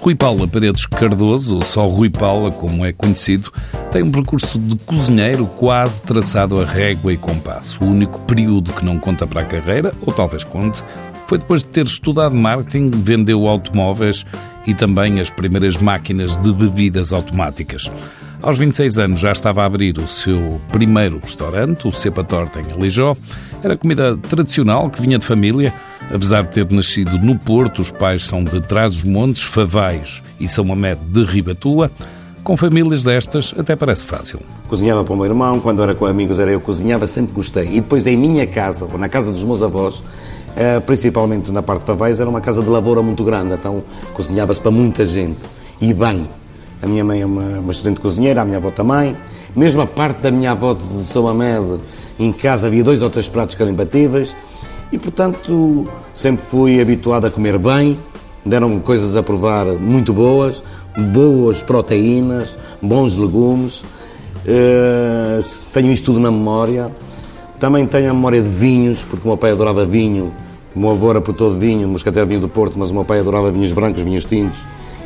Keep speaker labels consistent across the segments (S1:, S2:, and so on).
S1: Rui Paula Paredes Cardoso, ou só Rui Paula, como é conhecido, tem um percurso de cozinheiro quase traçado a régua e compasso. O único período que não conta para a carreira, ou talvez conte, foi depois de ter estudado marketing, vendeu automóveis e também as primeiras máquinas de bebidas automáticas. Aos 26 anos já estava a abrir o seu primeiro restaurante, o Cepa Torta em Alijó. Era comida tradicional que vinha de família. Apesar de ter nascido no Porto, os pais são de Trás-os-Montes, Favaios e São Mamede de Ribatua. Com famílias destas, até parece fácil.
S2: Cozinhava para o meu irmão, quando era com amigos era eu cozinhava, sempre gostei. E depois em minha casa, ou na casa dos meus avós, eh, principalmente na parte de Favais, era uma casa de lavoura muito grande, então cozinhava-se para muita gente. E bem, a minha mãe é uma, uma excelente cozinheira, a minha avó também. Mesmo a parte da minha avó de São Améde, em casa havia dois ou três pratos que eram imbatíveis. E, portanto, sempre fui habituado a comer bem, deram coisas a provar muito boas, boas proteínas, bons legumes. Uh, tenho isto tudo na memória. Também tenho a memória de vinhos, porque o meu pai adorava vinho. O meu avô era por todo vinho, moscatel vinho do Porto, mas o meu pai adorava vinhos brancos, vinhos tintos.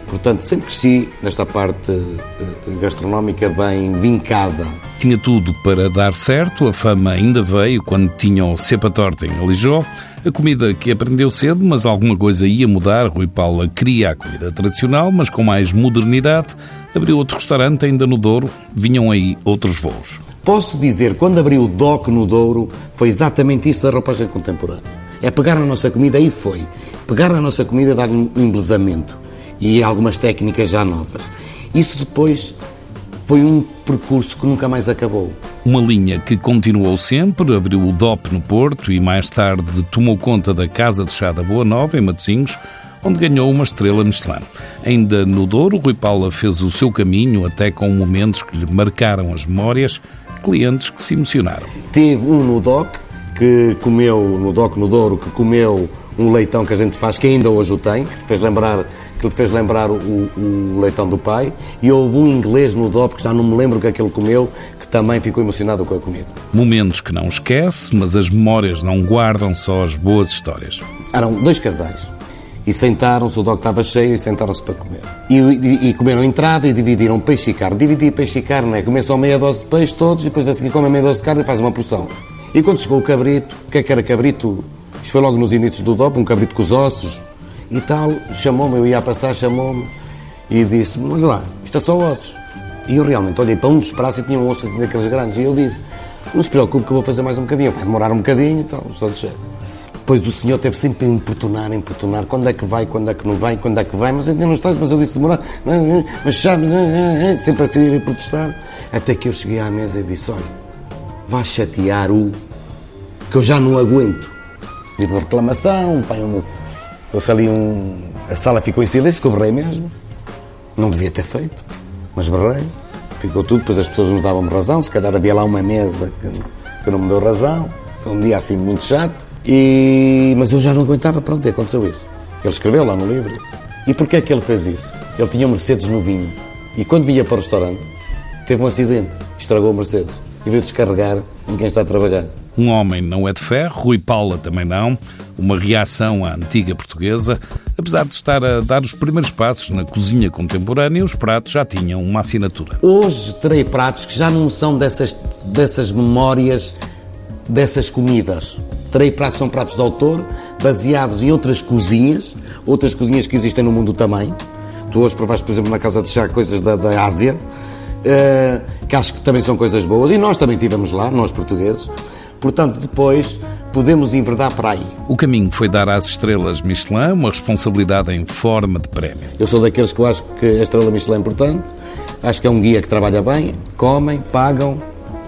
S2: Portanto, sempre cresci nesta parte eh, gastronómica bem vincada.
S1: Tinha tudo para dar certo, a fama ainda veio quando tinham o Cepa Torta em Alijó. A comida que aprendeu cedo, mas alguma coisa ia mudar. Rui Paula queria a comida tradicional, mas com mais modernidade. Abriu outro restaurante ainda no Douro. Vinham aí outros voos.
S2: Posso dizer, quando abriu o DOC no Douro, foi exatamente isso da roupagem contemporânea. É pegar na nossa comida, aí foi. Pegar na nossa comida e dar-lhe um embelezamento e algumas técnicas já novas. Isso depois foi um percurso que nunca mais acabou.
S1: Uma linha que continuou sempre, abriu o DOP no Porto e mais tarde tomou conta da Casa de Chá da Boa Nova, em Matosinhos, onde ganhou uma estrela Michelin. Ainda no Douro, Rui Paula fez o seu caminho, até com momentos que lhe marcaram as memórias, clientes que se emocionaram.
S2: Teve um no DOC, que comeu, no DOC no Douro, que comeu um leitão que a gente faz, que ainda hoje o tem, que fez lembrar que lhe fez lembrar o, o, leitão do pai, e houve um inglês no DOP, que já não me lembro o que é que ele comeu, que também ficou emocionado com a comida.
S1: Momentos que não esquece, mas as memórias não guardam só as boas histórias.
S2: Eram dois casais, e sentaram-se, o DOC estava cheio, e sentaram-se para comer. E, e, e, comeram entrada e dividiram peixe e carne. Dividir peixe e carne é comer só meia dose de peixe todos, e depois a seguir comem meia dose de carne e faz uma porção. E quando chegou o cabrito, o que é que era cabrito? Isto foi logo nos inícios do DOP, um cabrito com os ossos, e tal, chamou-me, eu ia a passar, chamou-me e disse-me, olha lá, isto é só ossos. E eu realmente olhei para um dos pratos e tinha um osso assim daqueles grandes, e eu disse, não se preocupe que eu vou fazer mais um bocadinho, vai demorar um bocadinho e tal, só deixar. Depois o senhor teve sempre a importunar, a importunar, quando é que vai, quando é que não vai, quando é que vai, mas ainda não estás, mas eu disse demorar, mas sabe, sempre assim a protestar, até que eu cheguei à mesa e disse, olha, vá chatear o que eu já não aguento. Nível de reclamação, pai, um Houve ali um. A sala ficou em silêncio, que eu berrei mesmo. Não devia ter feito, mas berrei. Ficou tudo, depois as pessoas nos davam razão. Se calhar havia lá uma mesa que, que não me deu razão. Foi um dia assim muito chato. E... Mas eu já não aguentava, pronto, aconteceu isso. Ele escreveu lá no livro. E porquê é que ele fez isso? Ele tinha um Mercedes no vinho. E quando vinha para o restaurante, teve um acidente, estragou o Mercedes e veio descarregar em quem está a trabalhar.
S1: Um homem não é de ferro, Rui Paula também não. Uma reação à antiga portuguesa. Apesar de estar a dar os primeiros passos na cozinha contemporânea, os pratos já tinham uma assinatura.
S2: Hoje terei pratos que já não são dessas, dessas memórias, dessas comidas. Terei pratos são pratos de autor, baseados em outras cozinhas, outras cozinhas que existem no mundo também. Tu hoje provaste, por exemplo, na casa de chá coisas da, da Ásia, uh, que acho que também são coisas boas, e nós também tivemos lá, nós portugueses. Portanto, depois podemos enverdar para aí.
S1: O caminho foi dar às estrelas Michelin uma responsabilidade em forma de prémio.
S2: Eu sou daqueles que eu acho que a estrela Michelin é importante, acho que é um guia que trabalha bem, comem, pagam,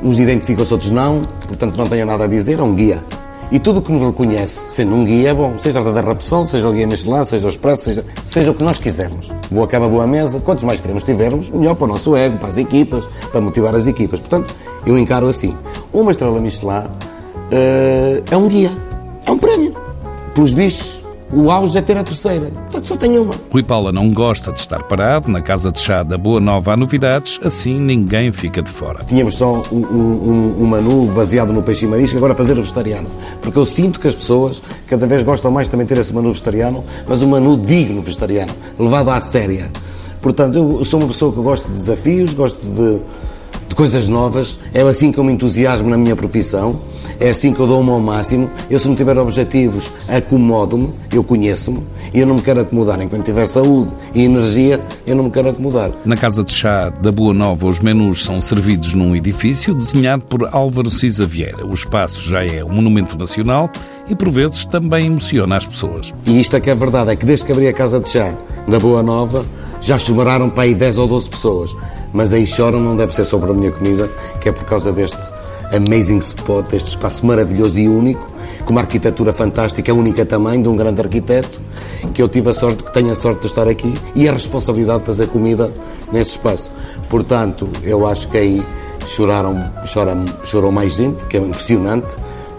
S2: uns identificam-se, outros não, portanto não tenho nada a dizer, é um guia. E tudo o que nos reconhece, sendo um guia, é bom. Seja a da Rapsol, seja o guia Michelin, seja o Expresso, seja, seja o que nós quisermos. Boa cama, boa mesa. Quantos mais prêmios tivermos, melhor para o nosso ego, para as equipas, para motivar as equipas. Portanto, eu encaro assim. Uma estrela Michelin uh, é um guia, é um prémio. Pelos bichos, O auge é ter a terceira. Portanto, só tenho uma.
S1: Rui Paula não gosta de estar parado. Na casa de chá da Boa Nova há novidades, assim ninguém fica de fora.
S2: Tínhamos só um, um, um menu baseado no peixe e marisco, agora fazer o vegetariano. Porque eu sinto que as pessoas cada vez gostam mais também de ter esse menu vegetariano, mas um menu digno vegetariano, levado à séria. Portanto, eu sou uma pessoa que gosta de desafios, gosto de coisas novas, é assim que eu me entusiasmo na minha profissão é assim que eu dou-me ao máximo. Eu, se não tiver objetivos, acomodo-me, eu conheço-me e eu não me quero acomodar. Enquanto tiver saúde e energia, eu não me quero acomodar.
S1: Na Casa de Chá da Boa Nova, os menus são servidos num edifício desenhado por Álvaro Cisa Vieira. O espaço já é um monumento nacional e, por vezes, também emociona as pessoas.
S2: E isto é que é verdade, é que desde que abri a Casa de Chá da Boa Nova, já choraram para aí 10 ou 12 pessoas. Mas aí choram não deve ser sobre a minha comida, que é por causa deste amazing spot, este espaço maravilhoso e único, com uma arquitetura fantástica, única também, de um grande arquiteto, que eu tive a sorte, que tenho a sorte de estar aqui, e a responsabilidade de fazer comida neste espaço. Portanto, eu acho que aí choraram, choram, chorou mais gente, que é impressionante.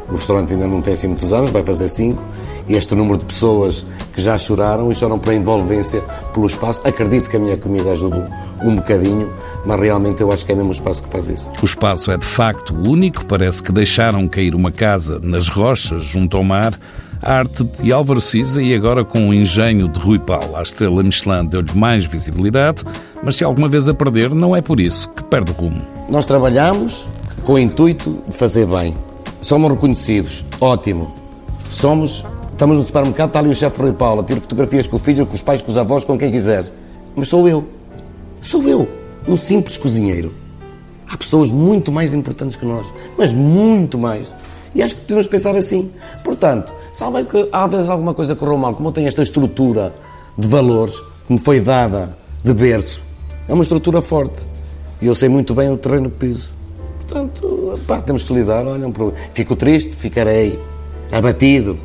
S2: O restaurante ainda não tem assim muitos anos, vai fazer cinco, e este número de pessoas que já choraram e choram pela envolvência, pelo espaço. Acredito que a minha comida ajuda um bocadinho, mas realmente eu acho que é mesmo o espaço que faz isso.
S1: O espaço é de facto único, parece que deixaram cair uma casa nas rochas junto ao mar. A arte de Álvaro Cisa e agora com o engenho de Rui Paulo. A estrela Michelin deu-lhe mais visibilidade, mas se alguma vez a perder, não é por isso que perde rumo.
S2: Nós trabalhamos com o intuito de fazer bem. Somos reconhecidos, ótimo. Somos Estamos no supermercado, está ali o chefe Rui Paula, tiro fotografias com o filho, com os pais, com os avós, com quem quiser. Mas sou eu. Sou eu, um simples cozinheiro. Há pessoas muito mais importantes que nós, mas muito mais. E acho que devemos pensar assim. Portanto, se há vezes alguma coisa correu mal, como eu tenho esta estrutura de valores que me foi dada de berço, é uma estrutura forte. E eu sei muito bem o terreno que piso. Portanto, pá, temos que lidar. Olha, um problema. Fico triste, ficarei abatido,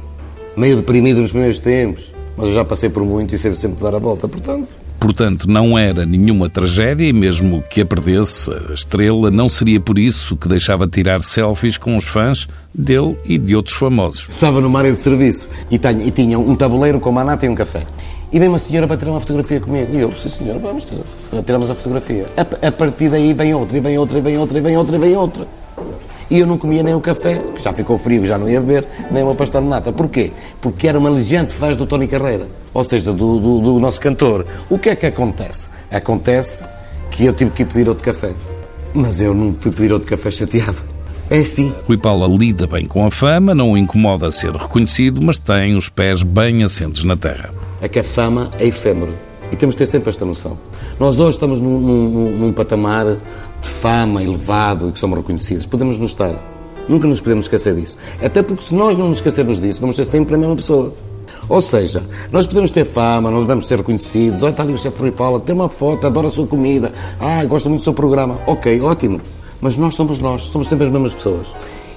S2: meio deprimido nos primeiros tempos, mas eu já passei por muito e sempre sempre dar a volta, portanto.
S1: Portanto, não era nenhuma tragédia e mesmo que a perdesse, a estrela não seria por isso que deixava tirar selfies com os fãs dele e de outros famosos.
S2: Estava numa área de serviço e, tenho, e tinha um tabuleiro com uma nata e um café. E vem uma senhora para tirar uma fotografia comigo. E eu, sim senhora, vamos, tiramos a fotografia. A, a partir daí vem outra, e vem outra, e vem outra, e vem outra, e vem outra e eu não comia nem o café, que já ficou frio, já não ia beber, nem uma pastel de nata. Porquê? Porque era uma legente faz do Tony Carreira, ou seja, do, do, do nosso cantor. O que é que acontece? Acontece que eu tive que ir pedir outro café. Mas eu não fui pedir outro café chateado. É assim.
S1: Rui Paula lida bem com a fama, não o incomoda ser reconhecido, mas tem os pés bem assentes na terra.
S2: É que a fama é efêmero. E temos de ter sempre esta noção. Nós hoje estamos num, num, num patamar de fama elevado e que somos reconhecidos. Podemos nos estar. Nunca nos podemos esquecer disso. Até porque se nós não nos esquecermos disso, vamos ser sempre a mesma pessoa. Ou seja, nós podemos ter fama, não podemos ser reconhecidos. Olha, está ali o chefe Rui Paula, tem uma foto, adora a sua comida. Ah, gosta muito do seu programa. Ok, ótimo. Mas nós somos nós, somos sempre as mesmas pessoas.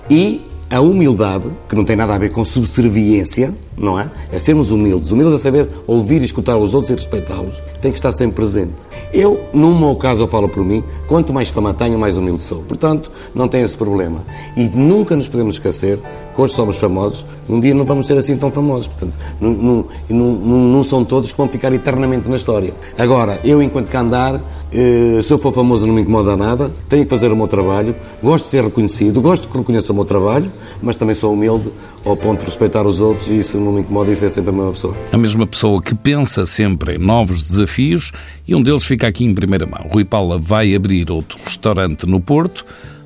S2: E a humildade, que não tem nada a ver com subserviência, não é? É sermos humildes. Humildes a saber ouvir e escutar os outros e respeitá-los. Tem que estar sempre presente. Eu, no meu caso, falo por mim, quanto mais fama tenho, mais humilde sou. Portanto, não tem esse problema. E nunca nos podemos esquecer que hoje somos famosos, um dia não vamos ser assim tão famosos. Portanto, não, não, não, não são todos que vão ficar eternamente na história. Agora, eu, enquanto que andar, eh, se eu for famoso não me incomoda nada, tenho que fazer o meu trabalho, gosto de ser reconhecido, gosto que reconheça o meu trabalho, mas também sou humilde ao ponto de respeitar os outros e isso não me incomoda, isso é sempre a mesma pessoa.
S1: A mesma pessoa que pensa sempre em novos desafios e um deles fica aqui em primeira mão. Rui Paula vai abrir outro restaurante no Porto,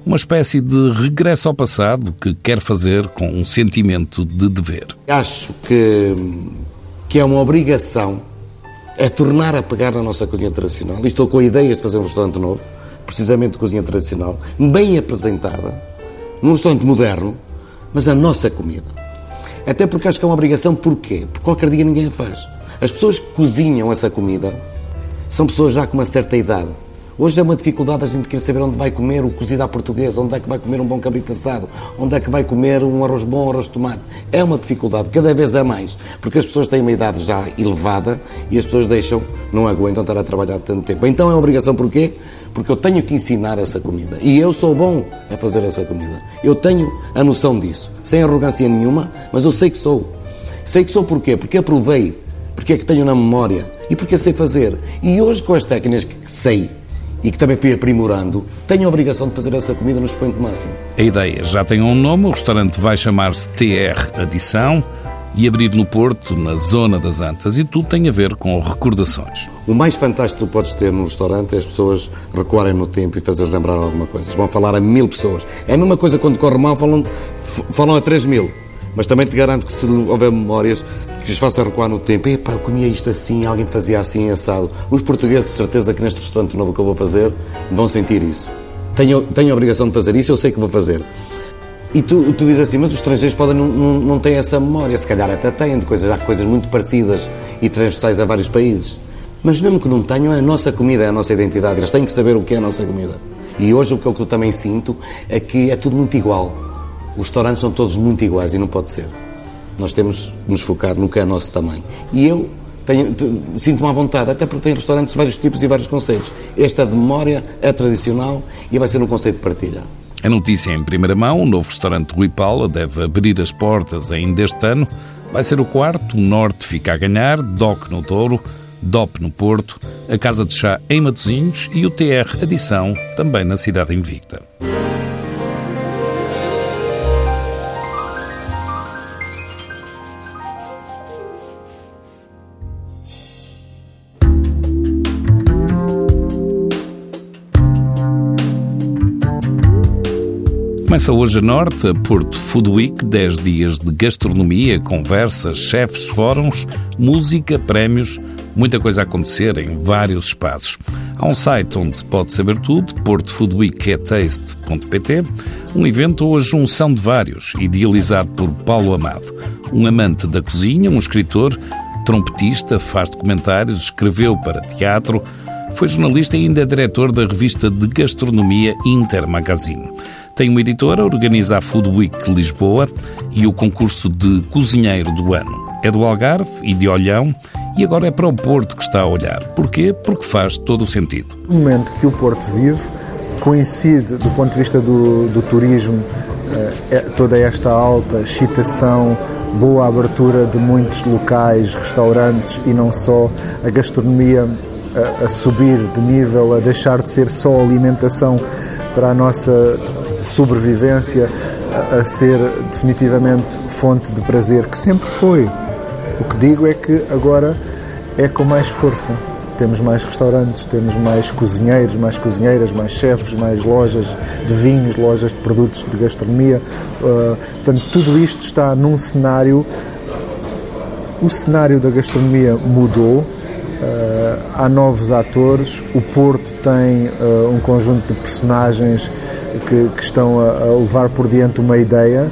S1: uma espécie de regresso ao passado que quer fazer com um sentimento de dever.
S2: Acho que, que é uma obrigação é tornar a pegar na nossa cozinha tradicional. Estou com ideias de fazer um restaurante novo, precisamente de cozinha tradicional, bem apresentada, num restaurante moderno, mas a nossa comida. Até porque acho que é uma obrigação, porquê? Porque qualquer dia ninguém a faz. As pessoas que cozinham essa comida são pessoas já com uma certa idade Hoje é uma dificuldade a gente querer saber onde vai comer o cozido à portuguesa, onde é que vai comer um bom cabrito assado, onde é que vai comer um arroz bom, um arroz de tomate. É uma dificuldade, cada vez é mais, porque as pessoas têm uma idade já elevada e as pessoas deixam, não aguentam estar a trabalhar tanto tempo. Então é uma obrigação, porquê? Porque eu tenho que ensinar essa comida. E eu sou bom a fazer essa comida. Eu tenho a noção disso, sem arrogância nenhuma, mas eu sei que sou. Sei que sou porquê? Porque aprovei, porque é que tenho na memória e porque sei fazer. E hoje, com as técnicas que sei e que também fui aprimorando, tenho a obrigação de fazer essa comida no expoente máximo.
S1: A ideia já tem um nome, o restaurante vai chamar-se TR Adição e abrir no Porto, na zona das Antas, e tudo tem a ver com recordações.
S2: O mais fantástico que podes ter num restaurante é as pessoas recuarem no tempo e fazer lembrar alguma coisa. Eles vão falar a mil pessoas. É a mesma coisa quando corre mal, falam, falam a três mil. Mas também te garanto que se houver memórias que os faça recuar no tempo, epá, eu comia isto assim, alguém fazia assim, assado. Os portugueses, de certeza que neste restaurante novo que eu vou fazer, vão sentir isso. Tenho, tenho a obrigação de fazer isso, eu sei que vou fazer. E tu, tu dizes assim, mas os estrangeiros podem não, não, não têm essa memória, se calhar até têm, de coisas, há coisas muito parecidas e transversais a vários países. Mas mesmo que não tenham, é a nossa comida, é a nossa identidade, eles têm que saber o que é a nossa comida. E hoje o que eu também sinto é que é tudo muito igual. Os restaurantes são todos muito iguais e não pode ser. Nós temos que nos focar no que é nosso também. E eu sinto-me à vontade, até porque tem restaurantes de vários tipos e vários conceitos. Esta de memória é tradicional e vai ser um conceito de partilha.
S1: A notícia em primeira mão: o novo restaurante Rui Paula deve abrir as portas ainda este ano. Vai ser o quarto, o Norte fica a ganhar, DOC no Douro, DOP no Porto, a Casa de Chá em Matosinhos e o TR Adição, também na cidade invicta. Começa hoje a norte, a Porto Food Week, 10 dias de gastronomia, conversas, chefes, fóruns, música, prémios, muita coisa a acontecer em vários espaços. Há um site onde se pode saber tudo, portofoodweeketaste.pt, um evento ou a junção de vários, idealizado por Paulo Amado, um amante da cozinha, um escritor, trompetista, faz documentários, escreveu para teatro, foi jornalista e ainda é diretor da revista de gastronomia Inter Magazine. Tem uma editora, organiza a Food Week Lisboa e o concurso de cozinheiro do ano. É do Algarve e de Olhão e agora é para o Porto que está a olhar. Porquê? Porque faz todo o sentido.
S3: O momento que o Porto vive coincide, do ponto de vista do, do turismo, eh, é toda esta alta excitação, boa abertura de muitos locais, restaurantes e não só, a gastronomia a, a subir de nível, a deixar de ser só alimentação para a nossa sobrevivência a, ser definitivamente fonte de prazer, que sempre foi. O que digo é que agora é com mais força. Temos mais restaurantes, temos mais cozinheiros, mais cozinheiras, mais chefes, mais lojas de vinhos, lojas de produtos de gastronomia. Uh, portanto, tudo isto está num cenário. O cenário da gastronomia mudou, Uh, há novos atores, o Porto tem uh, um conjunto de personagens que, que estão a, a, levar por diante uma ideia.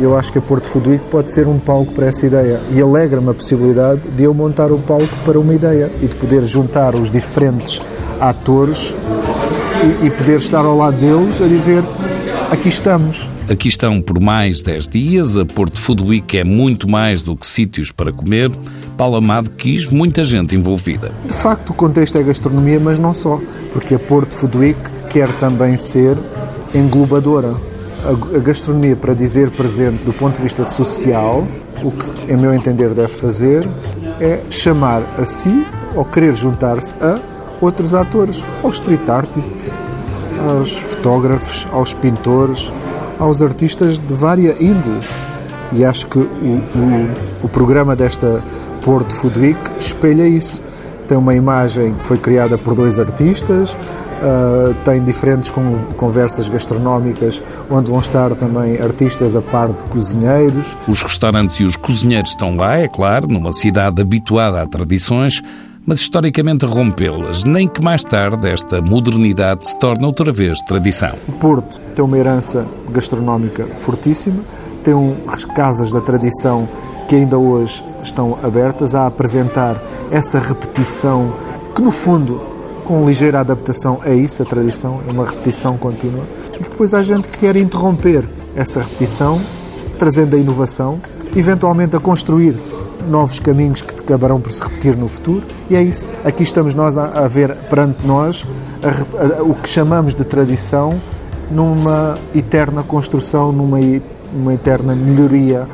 S3: Eu acho que a Porto Week pode ser um palco para essa ideia e alegra-me a possibilidade de eu montar o um palco para uma ideia e de poder juntar os diferentes atores e, e poder estar ao lado deles a dizer aqui estamos.
S1: Aqui estão por mais 10 dias. A Porto Food Week é muito mais do que sítios para comer. Paulo Amado quis muita gente envolvida.
S3: De facto, o contexto é gastronomia, mas não só, porque a Porto Food Week quer também ser englobadora. A, gastronomia, para dizer presente do ponto de vista social, o que, em meu entender, deve fazer é chamar a si ou querer juntar-se a outros atores, aos street artists, aos fotógrafos, aos pintores, aos artistas de vária índole. E acho que o, o, o programa desta Porto Food Week espelha isso. Tem uma imagem que foi criada por dois artistas, Uh, tem diferentes conversas gastronómicas onde vão estar também artistas a par de cozinheiros.
S1: Os restaurantes e os cozinheiros estão lá, é claro, numa cidade habituada a tradições, mas historicamente rompê-las, nem que mais tarde esta modernidade se torne outra vez tradição.
S3: O Porto tem uma herança gastronómica fortíssima, tem um, casas da tradição que ainda hoje estão abertas a apresentar essa repetição que no fundo com ligeira adaptação a isso, a tradição, é uma repetição contínua, e depois há gente que quer interromper essa repetição, trazendo a inovação, eventualmente a construir novos caminhos que acabarão por se repetir no futuro, e é isso. Aqui estamos nós a, a ver perante nós a, a, o que chamamos de tradição numa eterna construção, numa, numa eterna melhoria,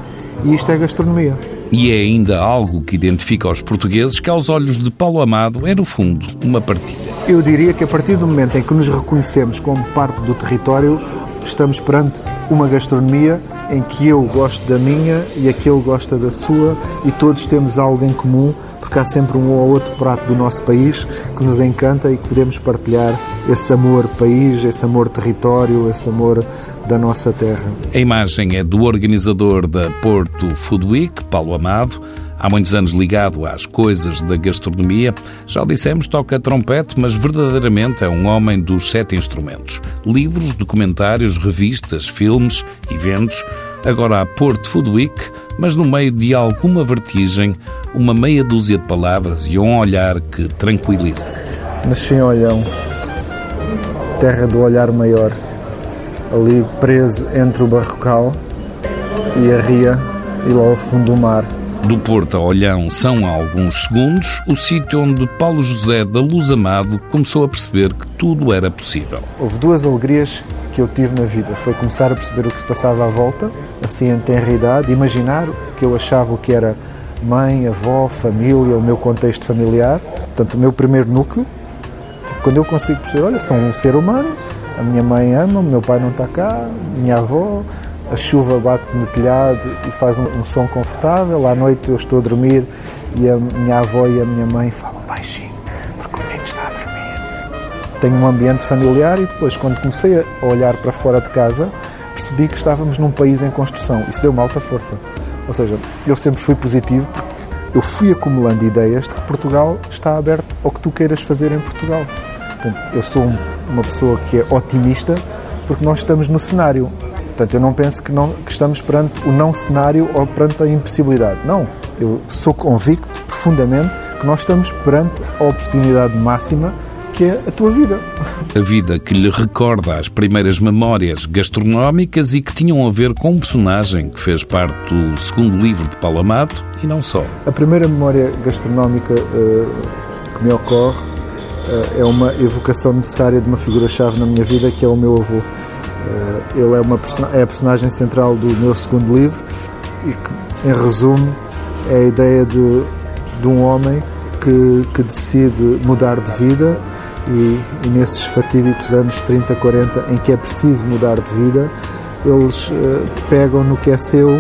S3: e isto é gastronomia.
S1: E é ainda algo que identifica os portugueses que, aos olhos de Paulo Amado, é, no fundo, uma partilha.
S3: Eu diria que a partir do momento em que nos reconhecemos como parte do território, estamos perante uma gastronomia em que eu gosto da minha e aquele gosta da sua e todos temos algo em comum porque há sempre um ou outro prato do nosso país que nos encanta e que podemos partilhar esse amor país, esse amor território, esse amor da nossa terra.
S1: A imagem é do organizador da Porto Food Week, Paulo Amado, há muitos anos ligado às coisas da gastronomia. Já o dissemos, toca trompete, mas verdadeiramente é um homem dos sete instrumentos. Livros, documentários, revistas, filmes, eventos. Agora há Porto Food Week, mas no meio de alguma vertigem, uma meia dúzia de palavras e um olhar que tranquiliza.
S3: Nasci em Olhão, terra do olhar maior, ali preso entre o barrocal e a ria e lá ao fundo do mar.
S1: Do Porto a Olhão são alguns segundos o sítio onde Paulo José da Luz Amado começou a perceber que tudo era possível.
S3: Houve duas alegrias que eu tive na vida. Foi começar a perceber o que se passava à volta, assim em tenra idade, imaginar o que eu achava que era mãe, avó, família, o meu contexto familiar. Portanto, o meu primeiro núcleo. Quando eu consigo perceber, olha, sou um ser humano, a minha mãe ama, o meu pai não está cá, minha avó, a chuva bate no telhado e faz um, um, som confortável. À noite eu estou a dormir e a minha avó e a minha mãe falam baixinho, porque o menino está a dormir. Tenho um ambiente familiar e depois, quando comecei a olhar para fora de casa, percebi que estávamos num país em construção. Isso deu-me alta força. Ou seja, eu sempre fui positivo porque eu fui acumulando ideias de que Portugal está aberto ao que tu queiras fazer em Portugal. Portanto, eu sou uma pessoa que é otimista porque nós estamos no cenário. Portanto, eu não penso que, não, que estamos perante o não cenário ou perante a impossibilidade. Não. Eu sou convicto profundamente que nós estamos perante a oportunidade máxima que é a tua vida.
S1: A vida que lhe recorda as primeiras memórias gastronómicas e que tinham a ver com um personagem que fez parte do segundo livro de Paulo Amado e não só.
S3: A primeira memória gastronómica uh, que me ocorre uh, é uma evocação necessária de uma figura-chave na minha vida que é o meu avô. Uh, ele é, uma, é a personagem central do meu segundo livro e que, em resumo, é a ideia de, de um homem que, que decide mudar de vida e, e, nesses fatídicos anos 30, 40 em que é preciso mudar de vida, eles uh, pegam no que é seu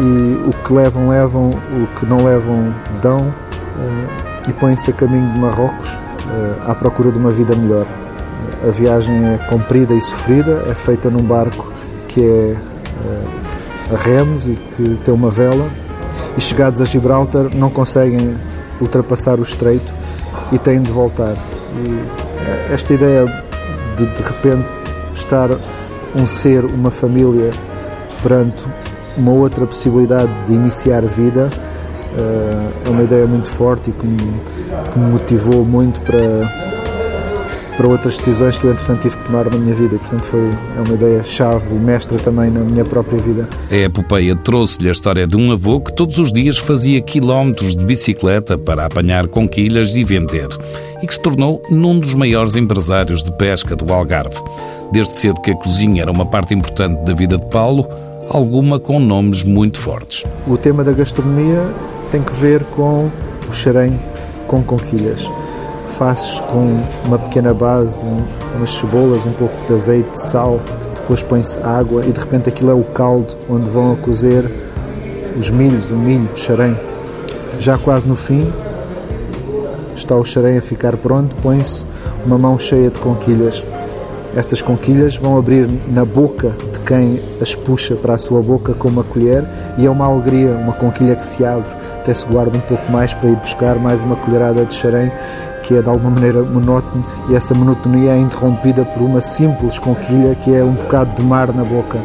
S3: e o que levam, levam, o que não levam, dão uh, e põem-se a caminho de Marrocos uh, à procura de uma vida melhor. A viagem é comprida e sofrida, é feita num barco que é a remos e que tem uma vela e chegados a Gibraltar não conseguem ultrapassar o estreito e têm de voltar. E eh, esta ideia de de repente estar um ser, uma família perante uma outra possibilidade de iniciar vida eh, é uma ideia muito forte e que me, que me motivou muito para para outras decisões que eu entretanto tive que tomar na minha vida e portanto foi é uma ideia chave e mestra também na minha própria vida.
S1: A epopeia trouxe-lhe a história de um avô que todos os dias fazia quilómetros de bicicleta para apanhar conquilhas e vender e que se tornou num dos maiores empresários de pesca do Algarve. Desde cedo que a cozinha era uma parte importante da vida de Paulo, alguma com nomes muito fortes.
S3: O tema da gastronomia tem que ver com o xarém com conquilhas fazes com uma pequena base, um, umas cebolas, um pouco de azeite, sal, depois põe-se água e de repente aquilo é o caldo onde vão a cozer os milhos, o milho, o xarém. Já quase no fim, está o xarém a ficar pronto, põe-se uma mão cheia de conquilhas. Essas conquilhas vão abrir na boca de quem as puxa para a sua boca com uma colher e é uma alegria, uma conquilha que se abre, até se guarda um pouco mais para ir buscar mais uma colherada de xarém que é de alguma maneira monótono e essa monotonia é interrompida por uma simples conquilha que é um bocado de mar na boca.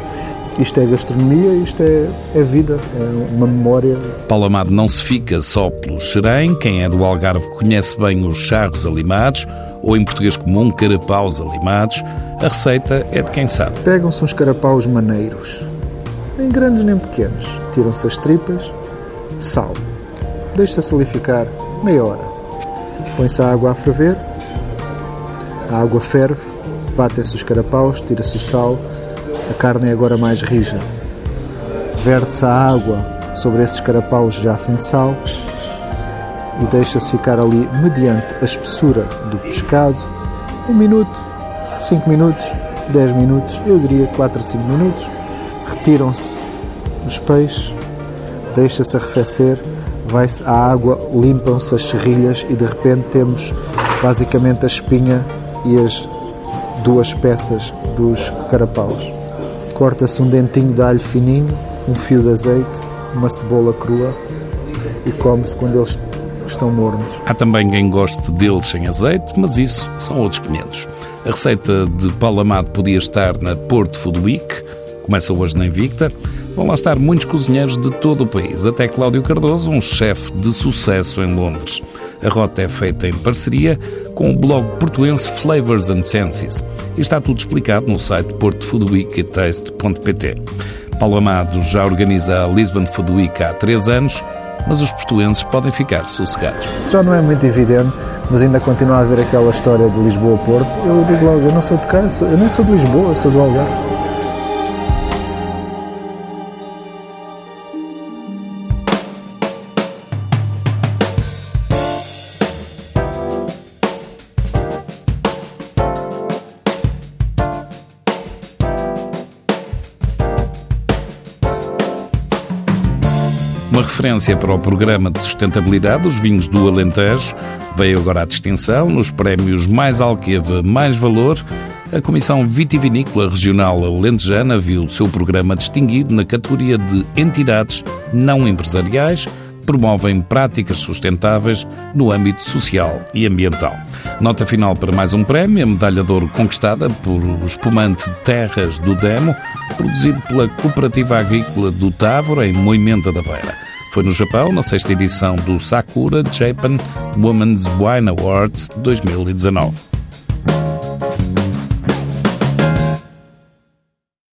S3: Isto é gastronomia, isto é, é vida, é uma memória.
S1: Paulo Amado não se fica só pelo xerém, quem é do Algarve conhece bem os charros alimados, ou em português comum, carapaus alimados. A receita é de quem sabe.
S3: Pegam-se uns carapaus maneiros, nem grandes nem pequenos. Tiram-se as tripas, sal. Deixa-se ali ficar meia hora põe-se a água a ferver, a água ferve, batem-se os carapaus, tira-se o sal, a carne é agora mais rija. Verte-se a água sobre esses carapaus já sem sal e deixa-se ficar ali mediante a espessura do pescado um minuto, cinco minutos, dez minutos, eu diria quatro a cinco minutos. Retiram-se os peixes, deixa-se arrefecer, vai-se à água, limpam-se as serrilhas e de repente temos basicamente a espinha e as duas peças dos carapaus. Corta-se um dentinho de alho fininho, um fio de azeite, uma cebola crua e come-se quando eles estão mornos.
S1: Há também quem goste deles sem azeite, mas isso são outros 500. A receita de Paulo Amado podia estar na Porto Food Week, começa hoje na Invicta. Vão lá estar muitos cozinheiros de todo o país, até Cláudio Cardoso, um chefe de sucesso em Londres. A rota é feita em parceria com o blog portuense Flavors and Senses e está tudo explicado no site portofoodweektaste.pt. Paulo Amado já organiza a Lisbon Food Week há três anos, mas os portuenses podem ficar sossegados.
S3: Já não é muito evidente, mas ainda continua a haver aquela história de Lisboa-Porto. Eu digo logo, eu não sou de cá, eu nem sou de Lisboa, sou do Algarve.
S1: Uma referência para o programa de sustentabilidade dos vinhos do Alentejo veio agora à distinção nos prémios Mais Alqueva, Mais Valor. A Comissão Vitivinícola Regional Alentejana viu o seu programa distinguido na categoria de entidades não empresariais promovem práticas sustentáveis no âmbito social e ambiental. Nota final para mais um prémio, a medalha de ouro conquistada por o espumante Terras do Demo, produzido pela Cooperativa Agrícola do Távora, em Moimenta da Beira. Foi no Japão, na sexta edição do Sakura Japan Women's Wine Awards 2019.